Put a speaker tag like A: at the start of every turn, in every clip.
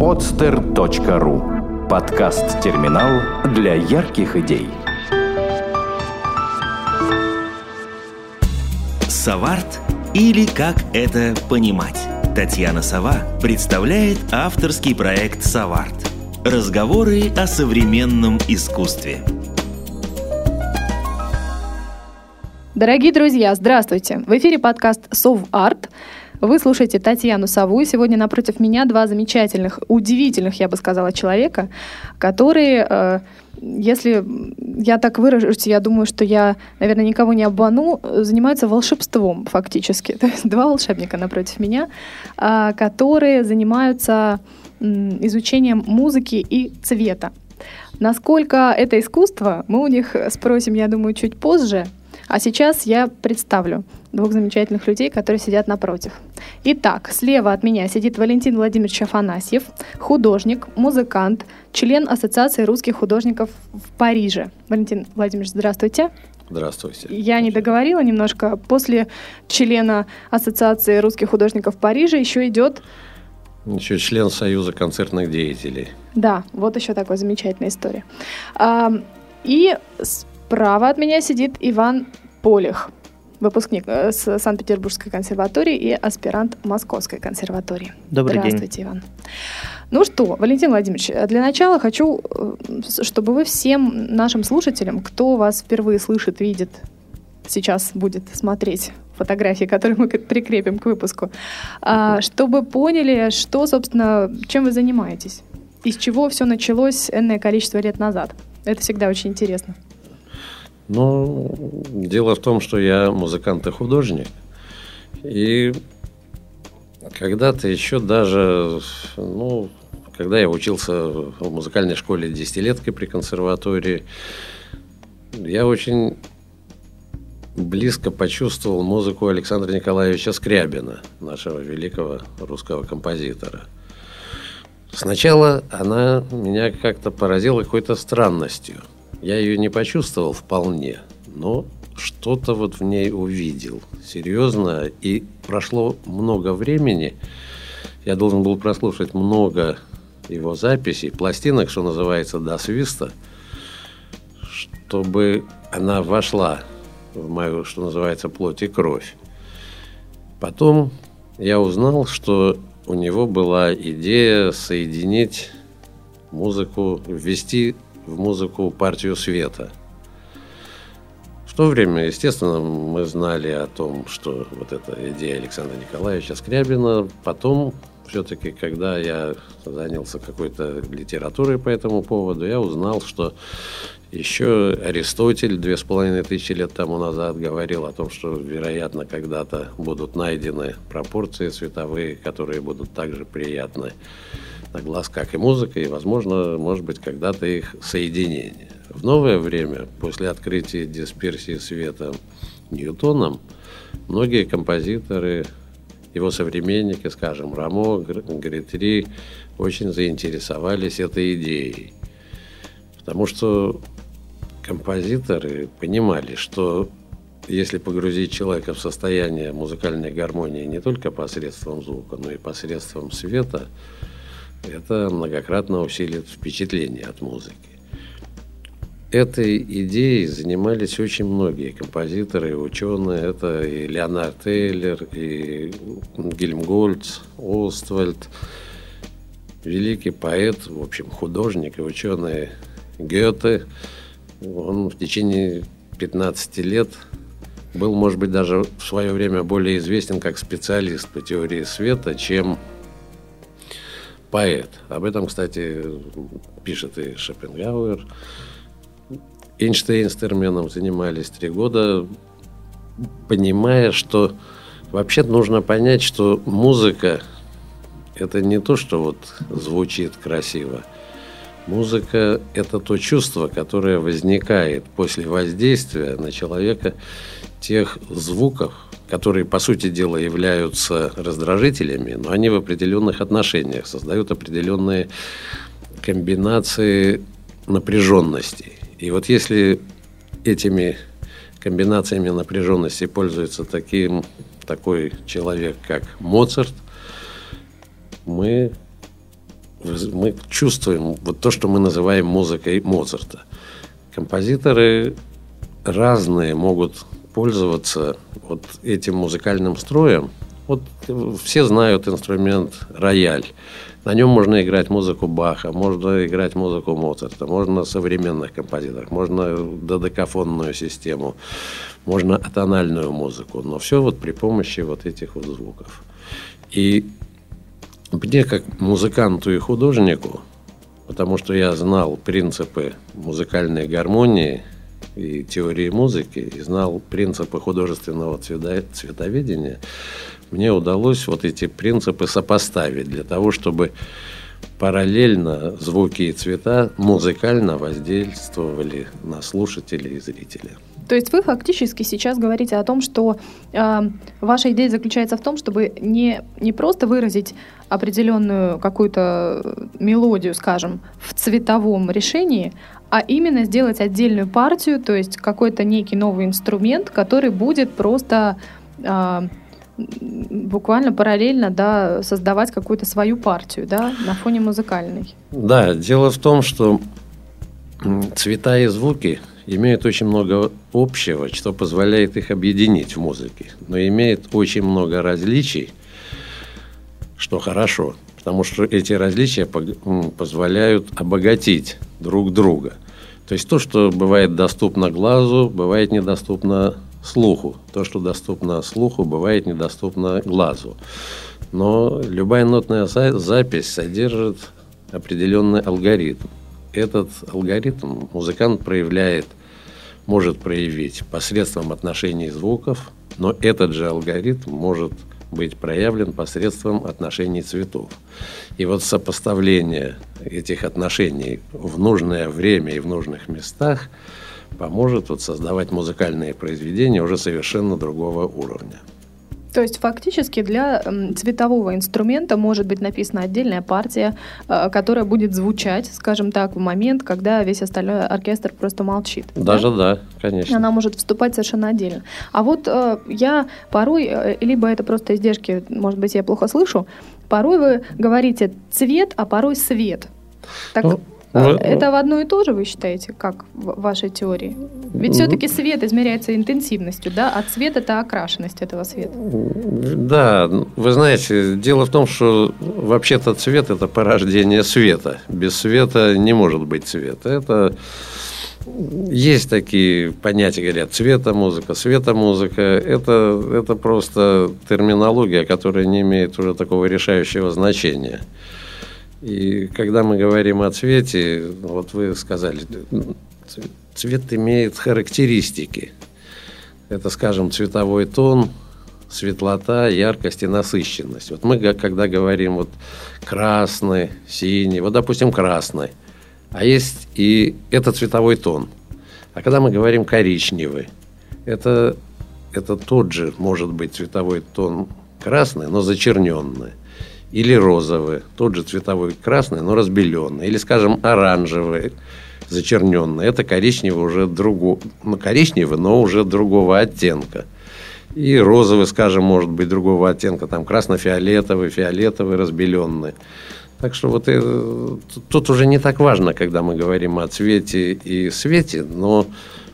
A: podster.ru Подкаст-терминал для ярких идей.
B: Саварт или как это понимать? Татьяна Сова представляет авторский проект «Саварт». Разговоры о современном искусстве.
C: Дорогие друзья, здравствуйте! В эфире подкаст «Сов Арт». Вы слушаете Татьяну Саву. Сегодня напротив меня два замечательных, удивительных, я бы сказала, человека, которые, э, если я так выражусь, я думаю, что я, наверное, никого не обману, занимаются волшебством фактически. То есть два волшебника напротив меня, э, которые занимаются изучением музыки и цвета. Насколько это искусство, мы у них спросим, я думаю, чуть позже. А сейчас я представлю двух замечательных людей, которые сидят напротив. Итак, слева от меня сидит Валентин Владимирович Афанасьев, художник, музыкант, член Ассоциации русских художников в Париже. Валентин Владимирович, здравствуйте.
D: Здравствуйте.
C: Я не договорила немножко. После члена Ассоциации русских художников в Париже еще идет
D: еще член Союза концертных деятелей.
C: Да, вот еще такая замечательная история. И справа от меня сидит Иван Полих, выпускник э, с Санкт-Петербургской консерватории и аспирант Московской консерватории.
E: Добрый
C: Здравствуйте,
E: день.
C: Иван. Ну что, Валентин Владимирович, для начала хочу, э, чтобы вы всем нашим слушателям, кто вас впервые слышит, видит, сейчас будет смотреть фотографии, которые мы прикрепим к выпуску, а, чтобы поняли, что, собственно, чем вы занимаетесь, из чего все началось энное количество лет назад. Это всегда очень интересно.
D: Ну, дело в том, что я музыкант и художник. И когда-то еще даже, ну, когда я учился в музыкальной школе десятилеткой при консерватории, я очень близко почувствовал музыку Александра Николаевича Скрябина, нашего великого русского композитора. Сначала она меня как-то поразила какой-то странностью – я ее не почувствовал вполне, но что-то вот в ней увидел. Серьезно. И прошло много времени. Я должен был прослушать много его записей, пластинок, что называется, до свиста, чтобы она вошла в мою, что называется, плоть и кровь. Потом я узнал, что у него была идея соединить музыку, ввести в музыку партию света. В то время, естественно, мы знали о том, что вот эта идея Александра Николаевича Скрябина. Потом, все-таки, когда я занялся какой-то литературой по этому поводу, я узнал, что еще Аристотель две с половиной тысячи лет тому назад говорил о том, что, вероятно, когда-то будут найдены пропорции цветовые, которые будут также приятны на глаз, как и музыка, и, возможно, может быть, когда-то их соединение. В новое время, после открытия дисперсии света Ньютоном, многие композиторы, его современники, скажем, Рамо, Гритри, очень заинтересовались этой идеей. Потому что композиторы понимали, что если погрузить человека в состояние музыкальной гармонии не только посредством звука, но и посредством света – это многократно усилит впечатление от музыки. Этой идеей занимались очень многие композиторы и ученые. Это и Леонард Тейлер, и Гельмгольц, Оствальд, великий поэт, в общем, художник и ученый Гёте. Он в течение 15 лет был, может быть, даже в свое время более известен как специалист по теории света, чем поэт. Об этом, кстати, пишет и Шопенгауэр. Эйнштейн с термином занимались три года, понимая, что вообще нужно понять, что музыка – это не то, что вот звучит красиво. Музыка – это то чувство, которое возникает после воздействия на человека тех звуков, которые, по сути дела, являются раздражителями, но они в определенных отношениях создают определенные комбинации напряженности. И вот если этими комбинациями напряженности пользуется таким, такой человек, как Моцарт, мы мы чувствуем вот то, что мы называем музыкой Моцарта. Композиторы разные могут пользоваться вот этим музыкальным строем. Вот все знают инструмент рояль. На нем можно играть музыку Баха, можно играть музыку Моцарта, можно современных композиторов, можно додекафонную систему, можно атональную музыку, но все вот при помощи вот этих вот звуков. И мне, как музыканту и художнику, потому что я знал принципы музыкальной гармонии и теории музыки, и знал принципы художественного цветоведения, мне удалось вот эти принципы сопоставить для того, чтобы параллельно звуки и цвета музыкально воздействовали на слушателей и зрителей.
C: То есть вы фактически сейчас говорите о том, что э, ваша идея заключается в том, чтобы не, не просто выразить определенную какую-то мелодию, скажем, в цветовом решении, а именно сделать отдельную партию, то есть какой-то некий новый инструмент, который будет просто э, буквально параллельно да, создавать какую-то свою партию да, на фоне музыкальной.
D: Да, дело в том, что цвета и звуки имеют очень много общего, что позволяет их объединить в музыке, но имеет очень много различий, что хорошо, потому что эти различия позволяют обогатить друг друга. То есть то, что бывает доступно глазу, бывает недоступно слуху. То, что доступно слуху, бывает недоступно глазу. Но любая нотная запись содержит определенный алгоритм. Этот алгоритм музыкант проявляет, может проявить посредством отношений звуков, но этот же алгоритм может быть проявлен посредством отношений цветов. И вот сопоставление этих отношений в нужное время и в нужных местах – поможет вот создавать музыкальные произведения уже совершенно другого уровня.
C: То есть фактически для цветового инструмента может быть написана отдельная партия, э, которая будет звучать, скажем так, в момент, когда весь остальной оркестр просто молчит.
D: Даже да, да конечно.
C: Она может вступать совершенно отдельно. А вот э, я порой, э, либо это просто издержки, может быть, я плохо слышу, порой вы говорите цвет, а порой свет. Так ну, а, это в одно и то же, вы считаете, как в вашей теории? Ведь все-таки свет измеряется интенсивностью, да, а цвет – это окрашенность этого света.
D: Да, вы знаете, дело в том, что вообще-то цвет – это порождение света. Без света не может быть цвета. Это есть такие понятия, говорят, цветомузыка, светомузыка. Это, это просто терминология, которая не имеет уже такого решающего значения. И когда мы говорим о цвете, вот вы сказали, цвет имеет характеристики. Это, скажем, цветовой тон, светлота, яркость и насыщенность. Вот мы, когда говорим вот красный, синий, вот, допустим, красный, а есть и это цветовой тон. А когда мы говорим коричневый, это, это тот же, может быть, цветовой тон красный, но зачерненный или розовый, тот же цветовой красный, но разбеленный, или, скажем, оранжевый, зачерненный. Это коричневый уже другого, ну, коричневый, но уже другого оттенка. И розовый, скажем, может быть другого оттенка, там красно-фиолетовый, фиолетовый, разбеленный. Так что вот это, тут уже не так важно, когда мы говорим о цвете и свете, но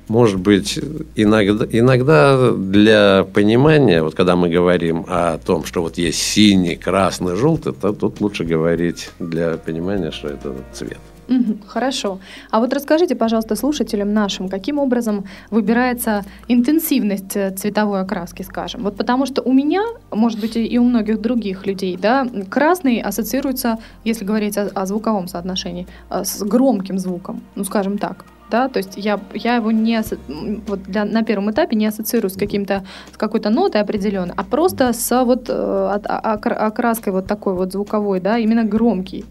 D: может быть, иногда, иногда для понимания, вот когда мы говорим о том, что вот есть синий, красный, желтый, то тут лучше говорить для понимания, что это цвет.
C: хорошо. А вот расскажите, пожалуйста, слушателям нашим, каким образом выбирается интенсивность э, цветовой окраски, скажем? Вот потому что у меня, может быть, и у многих других людей, да, красный ассоциируется, если говорить о, о звуковом соотношении, э, с громким звуком, ну, скажем так да, то есть я, я его не вот для, на первом этапе не ассоциирую с каким-то с какой-то нотой определенной, а просто с вот э, окраской вот такой вот звуковой, да, именно громкий.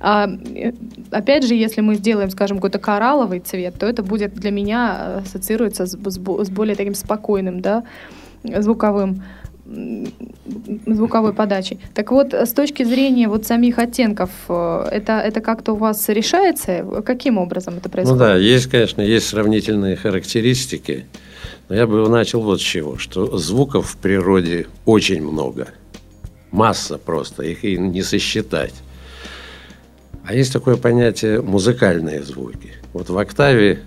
C: А, э, опять же, если мы сделаем, скажем, какой-то коралловый цвет, то это будет для меня ассоциируется с, с, с более таким спокойным, да, звуковым звуковой подачи. Так вот, с точки зрения вот самих оттенков, э, это, это как-то у вас решается? Каким образом это происходит?
D: Ну да, есть, конечно, есть сравнительные характеристики. Но я бы начал вот с чего, что звуков в природе очень много. Масса просто, их и не сосчитать. А есть такое понятие музыкальные звуки. Вот в октаве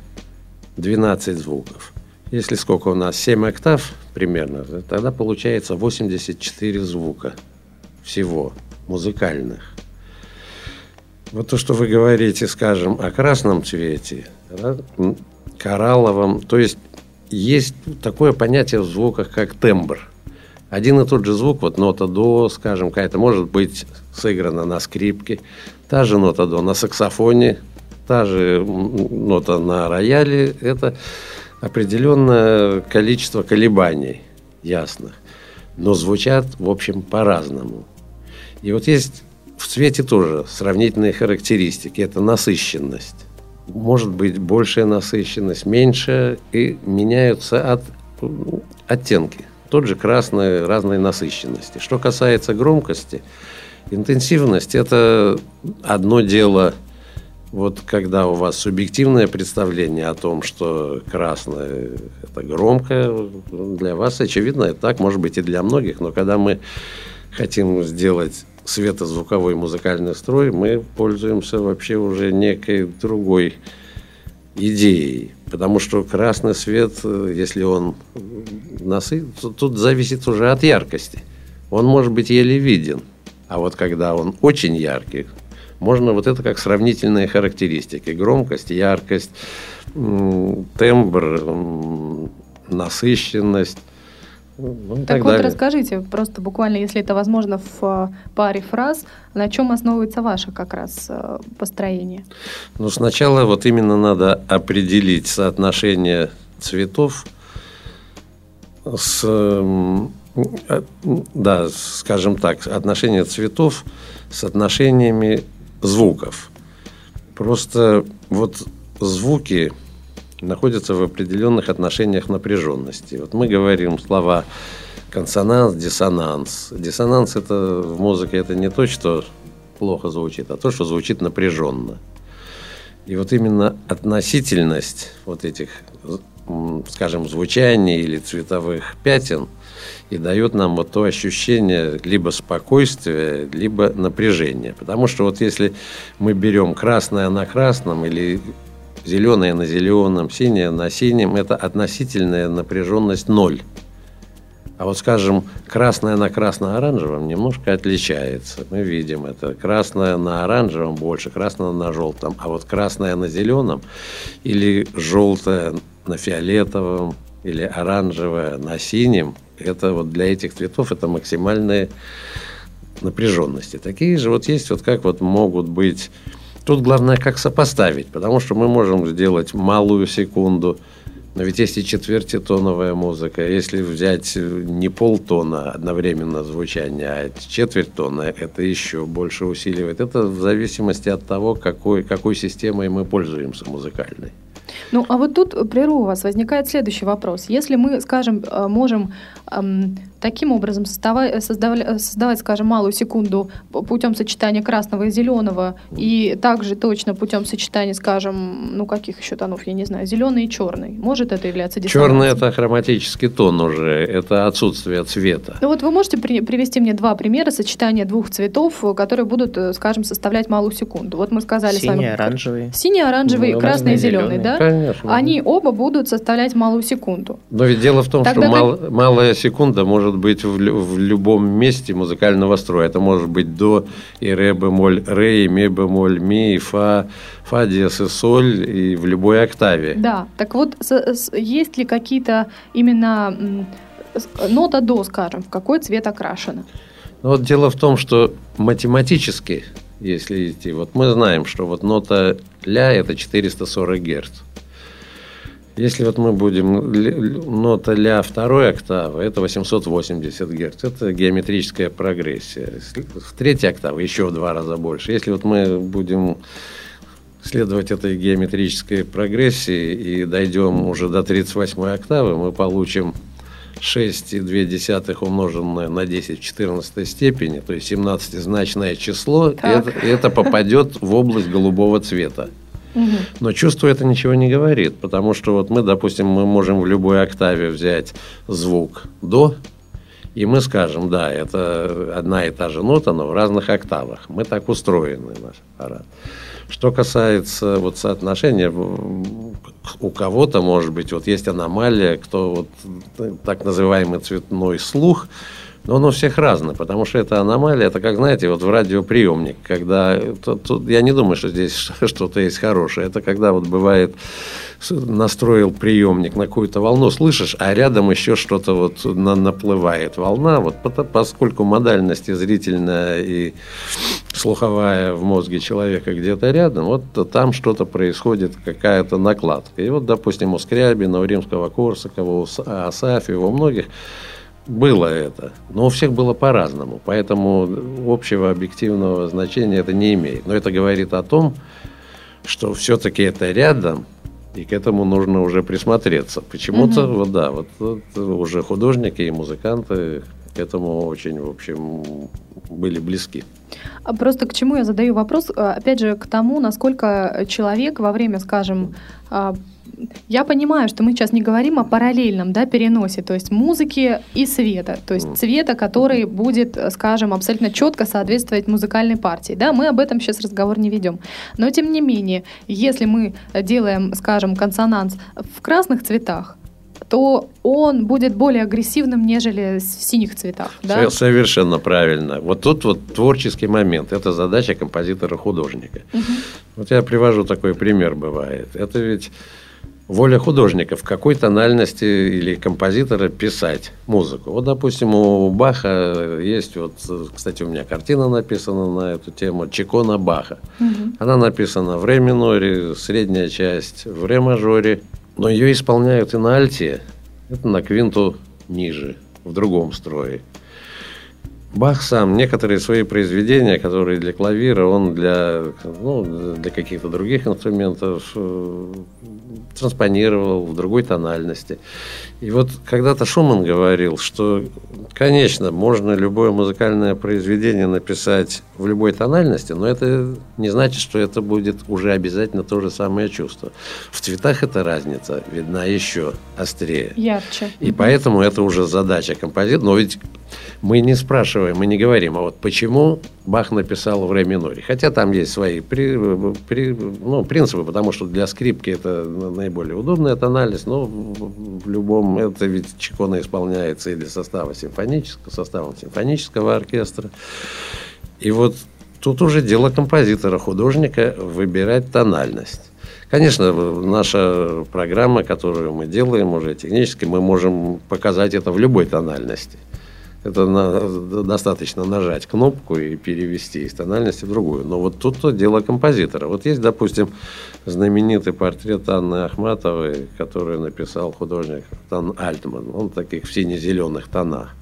D: 12 звуков. Если сколько у нас? 7 октав примерно, тогда получается 84 звука всего музыкальных. Вот то, что вы говорите, скажем, о красном цвете, да, коралловом, то есть есть такое понятие в звуках, как тембр. Один и тот же звук, вот нота до, скажем, какая-то может быть сыграна на скрипке, та же нота до на саксофоне, та же нота на рояле, это определенное количество колебаний ясных, но звучат, в общем, по-разному. И вот есть в цвете тоже сравнительные характеристики. Это насыщенность. Может быть большая насыщенность, меньшая, и меняются от, оттенки. Тот же красный разной насыщенности. Что касается громкости, интенсивность – это одно дело – вот когда у вас субъективное представление о том, что красное – это громко, для вас, очевидно, это так, может быть, и для многих, но когда мы хотим сделать светозвуковой музыкальный строй, мы пользуемся вообще уже некой другой идеей. Потому что красный свет, если он насыт, тут зависит уже от яркости. Он может быть еле виден. А вот когда он очень яркий, можно вот это как сравнительные характеристики. Громкость, яркость, тембр, насыщенность.
C: Ну, так, так вот далее. расскажите, просто буквально, если это возможно, в э, паре фраз, на чем основывается ваше как раз э, построение?
D: Ну, сначала вот именно надо определить соотношение цветов с, э, да, скажем так, отношение цветов с отношениями звуков. Просто вот звуки находятся в определенных отношениях напряженности. Вот мы говорим слова консонанс, диссонанс. Диссонанс это в музыке это не то, что плохо звучит, а то, что звучит напряженно. И вот именно относительность вот этих, скажем, звучаний или цветовых пятен и дает нам вот то ощущение либо спокойствия, либо напряжения. Потому что вот если мы берем красное на красном или зеленое на зеленом, синее на синем, это относительная напряженность ноль. А вот, скажем, красное на красно-оранжевом немножко отличается. Мы видим это. Красное на оранжевом больше, красное на желтом. А вот красное на зеленом или желтое на фиолетовом или оранжевое на синем, это вот для этих цветов это максимальные напряженности. Такие же вот есть, вот как вот могут быть Тут главное, как сопоставить, потому что мы можем сделать малую секунду, но ведь есть и четвертитоновая музыка. Если взять не полтона одновременно звучания, а четверть тона, это еще больше усиливает. Это в зависимости от того, какой, какой системой мы пользуемся музыкальной.
C: Ну, а вот тут, прерву вас, возникает следующий вопрос. Если мы, скажем, э, можем эм, таким образом создавать, создавать, создавать, скажем, малую секунду путем сочетания красного и зеленого, и также точно путем сочетания, скажем, ну каких еще тонов, я не знаю, зеленый и черный. Может это являться
D: диссонансом? Черный – это хроматический тон уже, это отсутствие цвета.
C: Ну вот вы можете при, привести мне два примера сочетания двух цветов, которые будут, э, скажем, составлять малую секунду. Вот мы сказали
E: Синий,
C: с вами…
E: оранжевый.
C: Синий, оранжевый, ну, красный и зеленый, да?
D: Конечно.
C: Они оба будут составлять малую секунду.
D: Но ведь дело в том, Тогда что как... мал, малая секунда может быть в, в любом месте музыкального строя. Это может быть до и ре бемоль, ре, и ми бемоль, ми, и фа, фа диез и соль, и в любой октаве.
C: Да, так вот, есть ли какие-то именно нота до, скажем, в какой цвет окрашена?
D: Ну, вот дело в том, что математически, если идти, вот мы знаем, что вот нота ля – это 440 герц. Если вот мы будем нота ля второй октавы, это 880 Гц. Это геометрическая прогрессия. В третьей октавы еще в два раза больше. Если вот мы будем следовать этой геометрической прогрессии и дойдем уже до 38 октавы, мы получим 6,2 умноженное на 10 в 14 степени, то есть 17-значное число, и это, и это попадет в область голубого цвета. Но чувство это ничего не говорит, потому что вот мы, допустим, мы можем в любой октаве взять звук до И мы скажем, да, это одна и та же нота, но в разных октавах. Мы так устроены, наш аппарат. Что касается вот соотношения, у кого-то, может быть, вот есть аномалия, кто вот так называемый цветной слух – но он у всех разный, потому что это аномалия, это как, знаете, вот в радиоприемник, когда, тут, тут, я не думаю, что здесь что-то есть хорошее, это когда вот бывает, настроил приемник на какую-то волну, слышишь, а рядом еще что-то вот на, наплывает волна, вот поскольку модальность зрительная и слуховая в мозге человека где-то рядом, вот там что-то происходит, какая-то накладка. И вот, допустим, у Скрябина, у Римского-Корсакова, у Асафьева, у многих было это, но у всех было по-разному, поэтому общего объективного значения это не имеет. Но это говорит о том, что все-таки это рядом, и к этому нужно уже присмотреться. Почему-то, угу. вот да, вот, вот уже художники и музыканты к этому очень, в общем, были близки.
C: А просто к чему я задаю вопрос? А, опять же, к тому, насколько человек во время, скажем, а, я понимаю, что мы сейчас не говорим о параллельном да, переносе, то есть музыки и света, то есть цвета, который будет, скажем, абсолютно четко соответствовать музыкальной партии. Да, мы об этом сейчас разговор не ведем. Но тем не менее, если мы делаем, скажем, консонанс в красных цветах, то он будет более агрессивным, нежели в синих цветах. Да?
D: Совершенно правильно. Вот тут вот творческий момент. Это задача композитора-художника. Угу. Вот я привожу такой пример бывает. Это ведь воля художника в какой тональности или композитора писать музыку. Вот, допустим, у Баха есть вот, кстати, у меня картина написана на эту тему Чикона Баха. Угу. Она написана в ре миноре, средняя часть в ре мажоре, но ее исполняют и на альте, это на квинту ниже, в другом строе. Бах сам некоторые свои произведения, которые для клавира, он для, ну, для каких-то других инструментов э, транспонировал в другой тональности. И вот когда-то Шуман говорил, что, конечно, можно любое музыкальное произведение написать в любой тональности, но это не значит, что это будет уже обязательно то же самое чувство. В цветах эта разница видна еще острее.
C: Ярче.
D: И поэтому это уже задача композитора. Но ведь мы не спрашиваем, мы не говорим, а вот почему Бах написал в ре миноре. Хотя там есть свои при, при, ну, принципы, потому что для скрипки это наиболее удобная тональность, но в любом, это ведь чекона исполняется и для состава симфонического, составом симфонического оркестра. И вот тут уже дело композитора, художника выбирать тональность. Конечно, наша программа, которую мы делаем уже технически, мы можем показать это в любой тональности. Это на, достаточно нажать кнопку и перевести из тональности в другую. Но вот тут дело композитора. Вот есть, допустим, знаменитый портрет Анны Ахматовой, который написал художник Тан Альтман. Он таких в сине-зеленых тонах.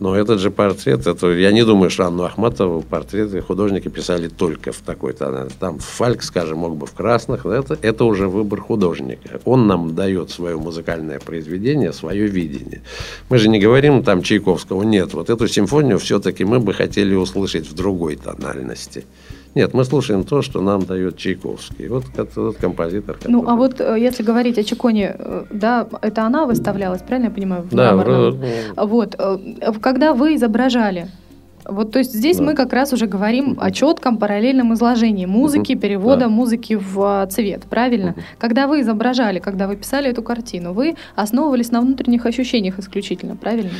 D: Но этот же портрет, это, я не думаю, что Анну Ахматову портреты художники писали только в такой-то. Там Фальк, скажем, мог бы в красных. Это, это уже выбор художника. Он нам дает свое музыкальное произведение, свое видение. Мы же не говорим там Чайковского. Нет, вот эту симфонию все-таки мы бы хотели услышать в другой тональности. Нет, мы слушаем то, что нам дает Чайковский. Вот этот композитор.
C: Который... Ну, а вот э, если говорить о Чиконе, э, да, это она выставлялась, правильно я понимаю?
D: Да, в...
C: Вот, э, когда вы изображали, вот, то есть здесь да. мы как раз уже говорим о четком параллельном изложении музыки, перевода да. музыки в цвет, правильно? Когда вы изображали, когда вы писали эту картину, вы основывались на внутренних ощущениях исключительно, правильно?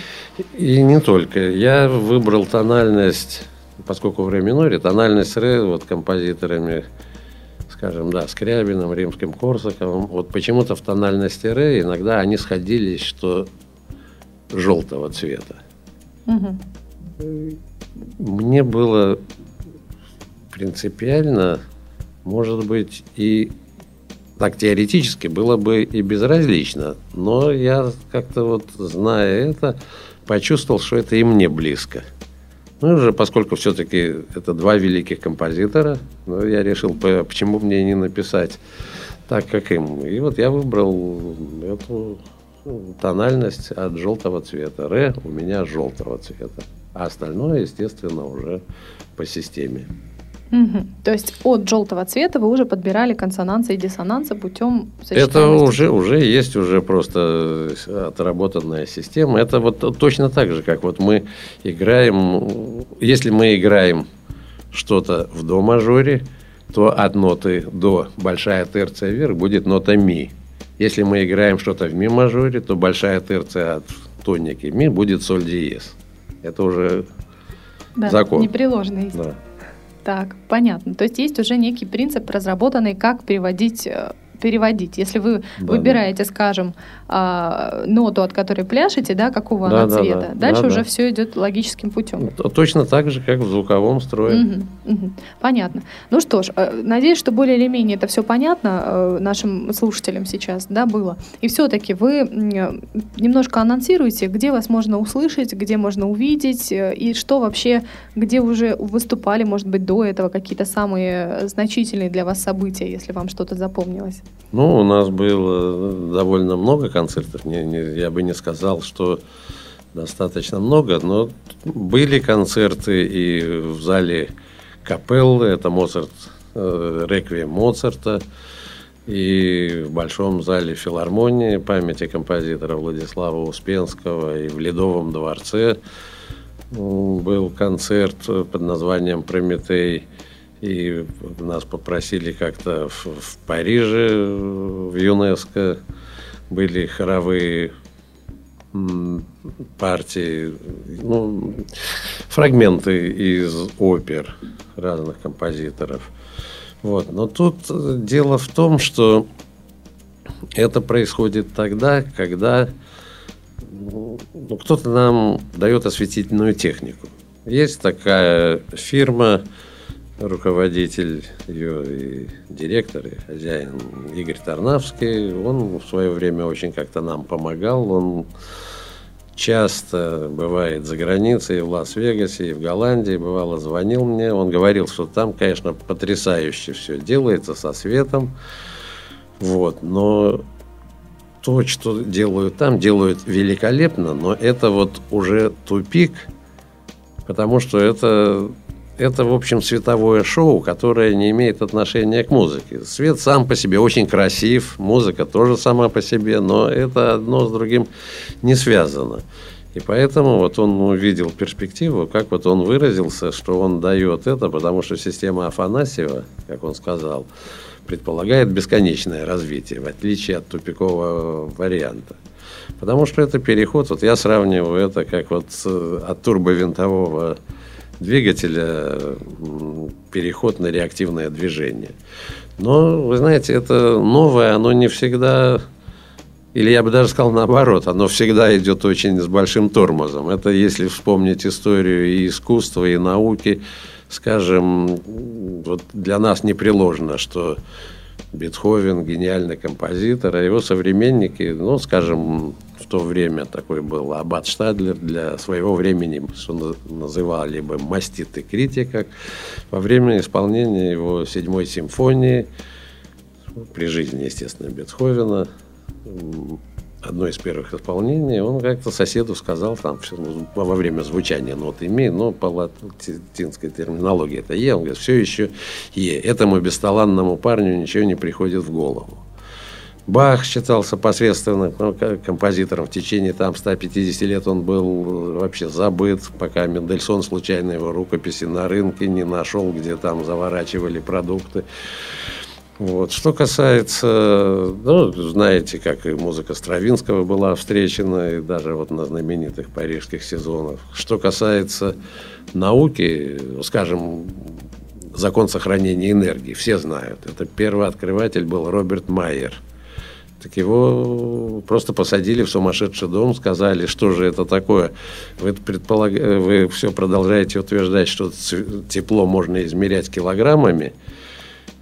D: И не только. Я выбрал тональность поскольку в ре миноре тональность ре вот композиторами, скажем, да, Скрябиным, Римским Корсаковым, вот почему-то в тональности ре иногда они сходились, что желтого цвета. Угу. Мне было принципиально, может быть, и так теоретически было бы и безразлично, но я как-то вот, зная это, почувствовал, что это и мне близко – ну, уже поскольку все-таки это два великих композитора, ну, я решил, почему мне не написать так, как им. И вот я выбрал эту ну, тональность от желтого цвета. Ре у меня желтого цвета. А остальное, естественно, уже по системе.
C: Угу. То есть от желтого цвета вы уже подбирали консонансы и диссонансы путем
D: Это уже, уже есть уже просто отработанная система. Это вот точно так же, как вот мы играем, если мы играем что-то в до мажоре, то от ноты до большая терция вверх будет нота ми. Если мы играем что-то в ми мажоре, то большая терция от тоники ми будет соль диез. Это уже
C: да,
D: закон.
C: Непреложный. Да. Так, понятно. То есть есть уже некий принцип разработанный, как переводить э, переводить. Если вы да, выбираете, да. скажем, а, ноту, от которой пляшете, да, какого да, она да, цвета, да, дальше да, уже да. все идет логическим путем.
D: Точно так же, как в звуковом строе.
C: Угу, угу. Понятно. Ну что ж, э, надеюсь, что более или менее это все понятно э, нашим слушателям сейчас, да, было. И все-таки вы немножко анонсируете, где вас можно услышать, где можно увидеть, э, и что вообще, где уже выступали, может быть, до этого какие-то самые значительные для вас события, если вам что-то запомнилось.
D: Ну, у нас было довольно много концертов. Не, не, я бы не сказал, что достаточно много, но были концерты и в зале Капеллы, это Моцарт, э, реквием Моцарта, и в Большом зале филармонии памяти композитора Владислава Успенского, и в Ледовом дворце был концерт под названием «Прометей», и нас попросили как-то в, в Париже, в ЮНЕСКО, были хоровые партии, ну, фрагменты из опер разных композиторов. Вот. Но тут дело в том, что это происходит тогда, когда ну, кто-то нам дает осветительную технику. Есть такая фирма, руководитель ее и директор, и хозяин Игорь Тарнавский, он в свое время очень как-то нам помогал, он часто бывает за границей, в Лас-Вегасе, и в Голландии, бывало, звонил мне, он говорил, что там, конечно, потрясающе все делается со светом, вот, но то, что делают там, делают великолепно, но это вот уже тупик, потому что это это, в общем, световое шоу, которое не имеет отношения к музыке. Свет сам по себе очень красив, музыка тоже сама по себе, но это одно с другим не связано. И поэтому вот он увидел перспективу, как вот он выразился, что он дает это, потому что система Афанасьева, как он сказал, предполагает бесконечное развитие, в отличие от тупикового варианта. Потому что это переход, вот я сравниваю это как вот от турбовинтового двигателя переход на реактивное движение. Но, вы знаете, это новое, оно не всегда, или я бы даже сказал наоборот, оно всегда идет очень с большим тормозом. Это если вспомнить историю и искусства, и науки, скажем, вот для нас непреложно, что Бетховен гениальный композитор, а его современники, ну, скажем, то время такой был Аббат Штадлер для своего времени, что называли бы маститый критик, во время исполнения его седьмой симфонии, при жизни, естественно, Бетховена, одно из первых исполнений, он как-то соседу сказал, там, во время звучания ноты ми, но по латинской терминологии это е, он говорит, все еще е. Этому бесталанному парню ничего не приходит в голову. Бах считался посредственным ну, композитором. В течение там 150 лет он был вообще забыт, пока Мендельсон случайно его рукописи на рынке не нашел, где там заворачивали продукты. Вот. Что касается, ну, знаете, как и музыка Стравинского была встречена, и даже вот на знаменитых парижских сезонах. Что касается науки, скажем, закон сохранения энергии, все знают. Это первый открыватель был Роберт Майер – так его просто посадили в сумасшедший дом, сказали, что же это такое. Вы, предполаг... вы все продолжаете утверждать, что тепло можно измерять килограммами.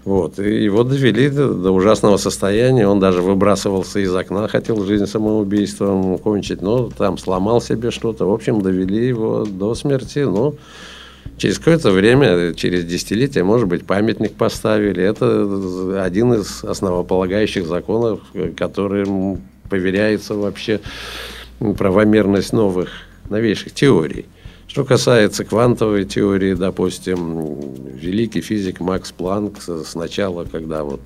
D: Вот. И его довели до, ужасного состояния. Он даже выбрасывался из окна, хотел жизнь самоубийством кончить, но там сломал себе что-то. В общем, довели его до смерти. Но Через какое-то время, через десятилетия, может быть, памятник поставили. Это один из основополагающих законов, которым поверяется вообще правомерность новых, новейших теорий. Что касается квантовой теории, допустим, великий физик Макс Планк сначала, когда вот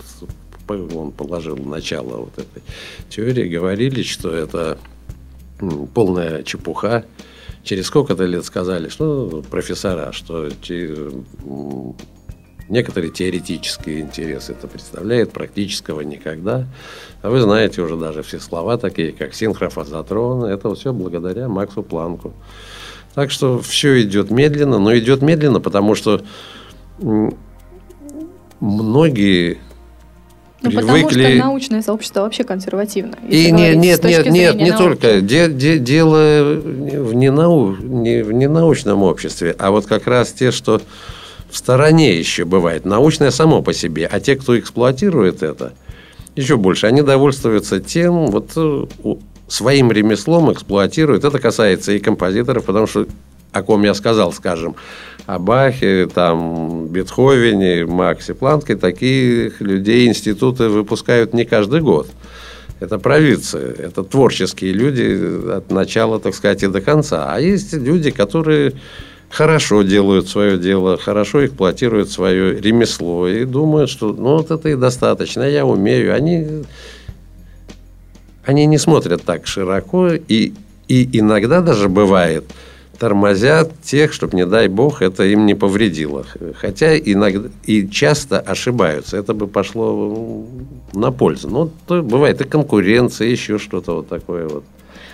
D: он положил начало вот этой теории, говорили, что это полная чепуха. Через сколько-то лет сказали, что профессора, что некоторые теоретические интересы это представляет, практического никогда. А вы знаете уже даже все слова такие, как синхрофазотрон, это все благодаря Максу Планку. Так что все идет медленно, но идет медленно, потому что многие
C: ну, привыкли... потому что научное сообщество вообще консервативно.
D: И не, нет, нет, нет, не науки. только. Де, де, дело в, ненау, не в ненаучном обществе, а вот как раз те, что в стороне еще бывает. Научное само по себе. А те, кто эксплуатирует это, еще больше. Они довольствуются тем, вот своим ремеслом эксплуатируют. Это касается и композиторов, потому что о ком я сказал, скажем, о Бахе, там, Бетховене, Максе Планке, таких людей институты выпускают не каждый год. Это провидцы, это творческие люди от начала, так сказать, и до конца. А есть люди, которые хорошо делают свое дело, хорошо эксплуатируют свое ремесло и думают, что ну вот это и достаточно, я умею. Они они не смотрят так широко, и, и иногда даже бывает, тормозят тех, чтобы, не дай бог, это им не повредило. Хотя иногда и часто ошибаются. Это бы пошло на пользу. Но то бывает и конкуренция, еще что-то вот такое вот.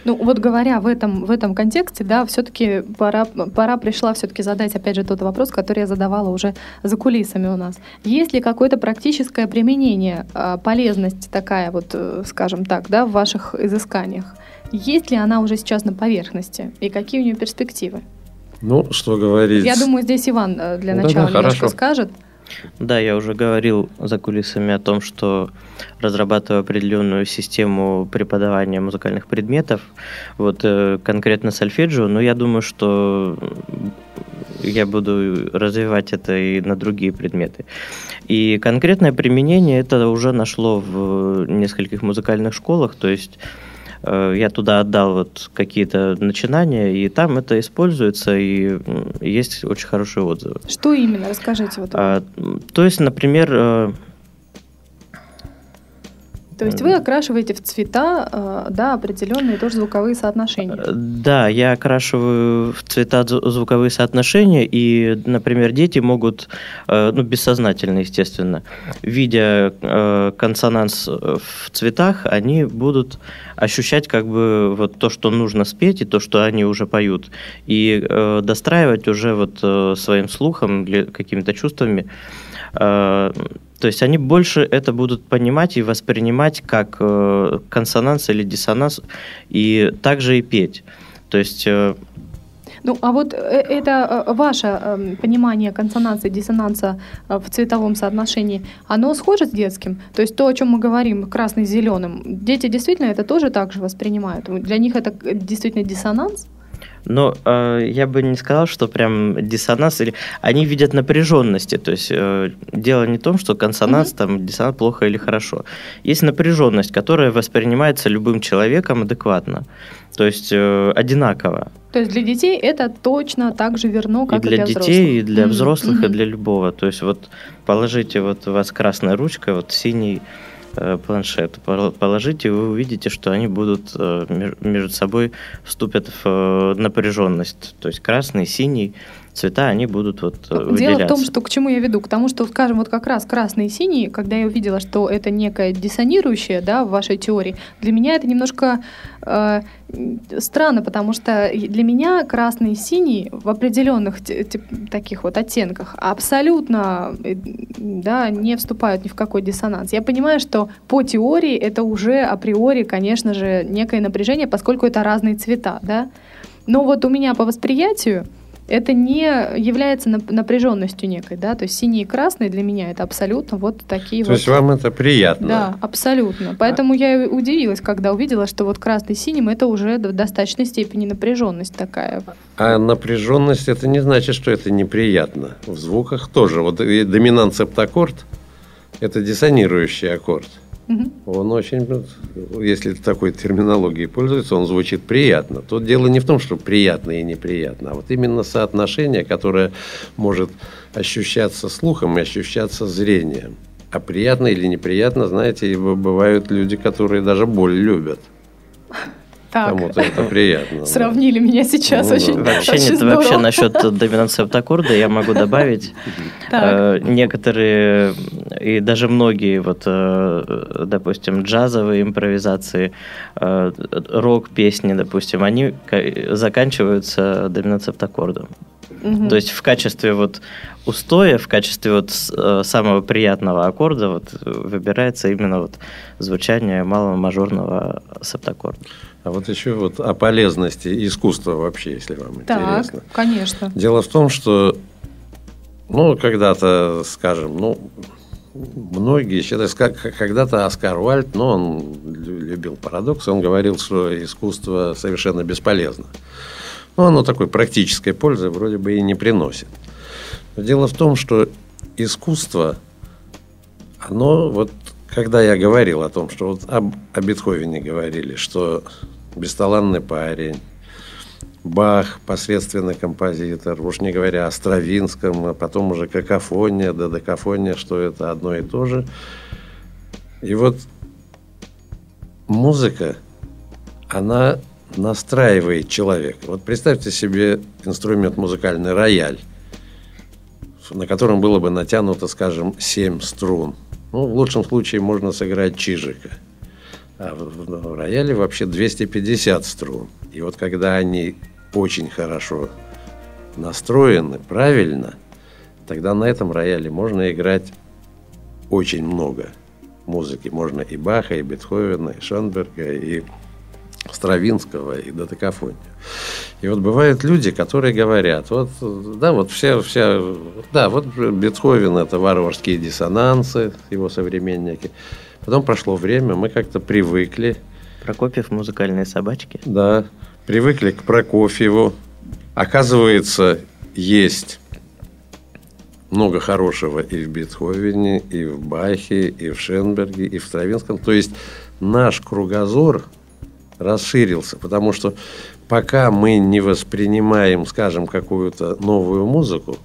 C: Ну вот говоря в этом, в этом контексте, да, все-таки пора, пора пришла все-таки задать опять же тот вопрос, который я задавала уже за кулисами у нас. Есть ли какое-то практическое применение, а, полезность такая вот, э, скажем так, да, в ваших изысканиях? Есть ли она уже сейчас на поверхности и какие у нее перспективы?
D: Ну, что говорить.
C: Я думаю, здесь Иван э, для начала да, да, немножко хорошо. скажет.
E: Да, я уже говорил за кулисами о том, что разрабатываю определенную систему преподавания музыкальных предметов, вот э, конкретно сольфеджио, но я думаю, что я буду развивать это и на другие предметы. И конкретное применение это уже нашло в нескольких музыкальных школах, то есть Э, я туда отдал вот какие-то начинания, и там это используется, и есть очень хорошие отзывы.
C: Что именно? Расскажите. Вот. А,
E: то есть, например, э,
C: то есть вы окрашиваете в цвета, э, да, определенные тоже звуковые соотношения.
E: Да, я окрашиваю в цвета звуковые соотношения, и, например, дети могут, ну, бессознательно, естественно, видя консонанс в цветах, они будут ощущать как бы вот то, что нужно спеть, и то, что они уже поют, и э, достраивать уже вот э, своим слухом или какими-то чувствами. Э, то есть они больше это будут понимать и воспринимать как э, консонанс или диссонанс, и также и петь. То есть э,
C: ну, а вот это ваше эм, понимание консонанса и диссонанса в цветовом соотношении, оно схоже с детским? То есть то, о чем мы говорим, красный с зеленым, дети действительно это тоже так же воспринимают? Для них это действительно диссонанс?
E: Но э, я бы не сказал, что прям диссонанс или они видят напряженности. То есть э, дело не в том, что консонанс mm-hmm. там диссонанс плохо или хорошо. Есть напряженность, которая воспринимается любым человеком адекватно. То есть э, одинаково.
C: То есть для детей это точно так же верно, как
E: и для,
C: и для
E: детей,
C: взрослых.
E: и для взрослых, mm-hmm. и для любого. То есть вот положите вот у вас красная ручка, вот синий планшет положите, вы увидите, что они будут э, между собой вступят в э, напряженность. То есть красный, синий цвета, они будут вот ну,
C: Дело в том, что к чему я веду? К тому, что, скажем, вот как раз красный и синий, когда я увидела, что это некое диссонирующее да, в вашей теории, для меня это немножко э, странно, потому что для меня красный и синий в определенных таких вот оттенках абсолютно э, да, не вступают ни в какой диссонанс. Я понимаю, что по теории это уже априори, конечно же, некое напряжение, поскольку это разные цвета, да. Но вот у меня по восприятию это не является напряженностью некой, да, то есть синий и красный для меня это абсолютно вот такие
D: то
C: вот.
D: То есть вам это приятно?
C: Да, абсолютно. Поэтому а... я удивилась, когда увидела, что вот красный синим это уже в достаточной степени напряженность такая.
D: А напряженность это не значит, что это неприятно. В звуках тоже. Вот доминант септаккорд – это диссонирующий аккорд. Он очень, если такой терминологией пользуется, он звучит приятно. Тут дело не в том, что приятно и неприятно, а вот именно соотношение, которое может ощущаться слухом и ощущаться зрением. А приятно или неприятно, знаете, бывают люди, которые даже боль любят. Кому-то это приятно.
C: Сравнили да. меня сейчас ну, очень,
E: вообще,
C: очень
E: нет,
C: здорово.
E: Вообще насчет доминанции септаккорда я могу добавить. Э, некоторые и даже многие, вот, э, допустим, джазовые импровизации, э, рок-песни, допустим, они заканчиваются доминанцией септаккордом. Угу. То есть в качестве вот устоя, в качестве вот самого приятного аккорда вот выбирается именно вот звучание малого мажорного септаккорда.
D: А вот еще вот о полезности искусства вообще, если вам так, интересно.
C: конечно.
D: Дело в том, что, ну, когда-то, скажем, ну, многие считают, как когда-то Оскар Уальд, ну, он любил парадокс, он говорил, что искусство совершенно бесполезно. Ну, оно такой практической пользы вроде бы и не приносит. Но дело в том, что искусство, оно вот когда я говорил о том, что вот об, о Бетховене говорили, что бесталанный парень, Бах, посредственный композитор, уж не говоря о Стравинском, а потом уже какофония, да докофония, что это одно и то же. И вот музыка, она настраивает человека. Вот представьте себе инструмент музыкальный рояль, на котором было бы натянуто, скажем, семь струн. Ну, в лучшем случае можно сыграть чижика – а в рояле вообще 250 струн. И вот когда они очень хорошо настроены, правильно, тогда на этом рояле можно играть очень много музыки. Можно и Баха, и Бетховена, и Шонберга, и Стравинского, и Датакофонию. И вот бывают люди, которые говорят, вот, да, вот все, все, да, вот Бетховен – это варварские диссонансы, его современники – Потом прошло время, мы как-то привыкли.
E: Прокофьев «Музыкальные собачки».
D: Да, привыкли к Прокофьеву. Оказывается, есть много хорошего и в Бетховене, и в Бахе, и в Шенберге, и в Стравинском. То есть наш кругозор расширился, потому что пока мы не воспринимаем, скажем, какую-то новую музыку,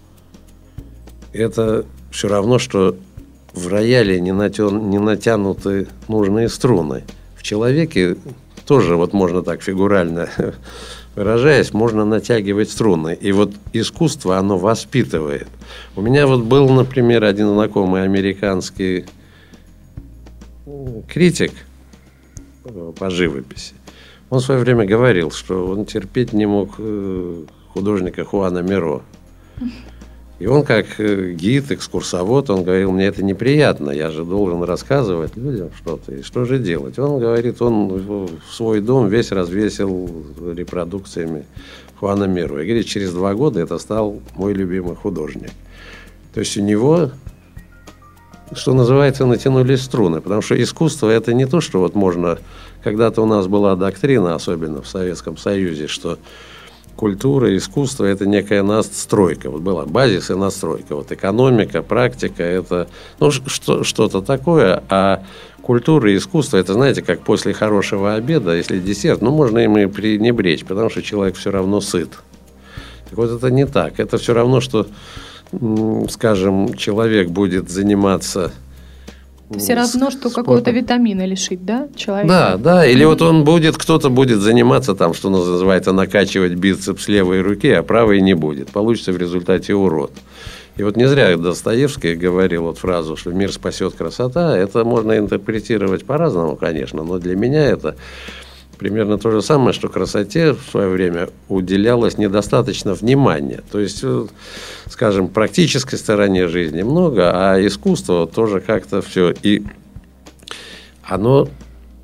D: это все равно, что в рояле не, натян, не натянуты нужные струны. В человеке тоже, вот можно так фигурально выражаясь, можно натягивать струны. И вот искусство, оно воспитывает. У меня вот был, например, один знакомый американский критик по живописи. Он в свое время говорил, что он терпеть не мог э, художника Хуана Миро. И он как э, гид, экскурсовод, он говорил, мне это неприятно, я же должен рассказывать людям что-то. И что же делать? Он говорит, он свой дом весь развесил репродукциями Хуана Миру. И говорит, через два года это стал мой любимый художник. То есть у него, что называется, натянули струны. Потому что искусство это не то, что вот можно... Когда-то у нас была доктрина, особенно в Советском Союзе, что культура, искусство – это некая настройка. Вот была базис и настройка. Вот экономика, практика – это ну, что, что-то такое, а культура и искусство – это, знаете, как после хорошего обеда, если десерт, ну, можно им и пренебречь, потому что человек все равно сыт. Так вот, это не так. Это все равно, что, скажем, человек будет заниматься –
C: все равно, что какого-то витамина лишить, да, человека?
D: Да, да. Или вот он будет, кто-то будет заниматься там, что называется, накачивать бицепс левой руки, а правой не будет. Получится в результате урод. И вот не зря Достоевский говорил вот фразу, что мир спасет красота. Это можно интерпретировать по-разному, конечно, но для меня это примерно то же самое, что красоте в свое время уделялось недостаточно внимания. То есть, э, скажем, практической стороне жизни много, а искусство тоже как-то все. И оно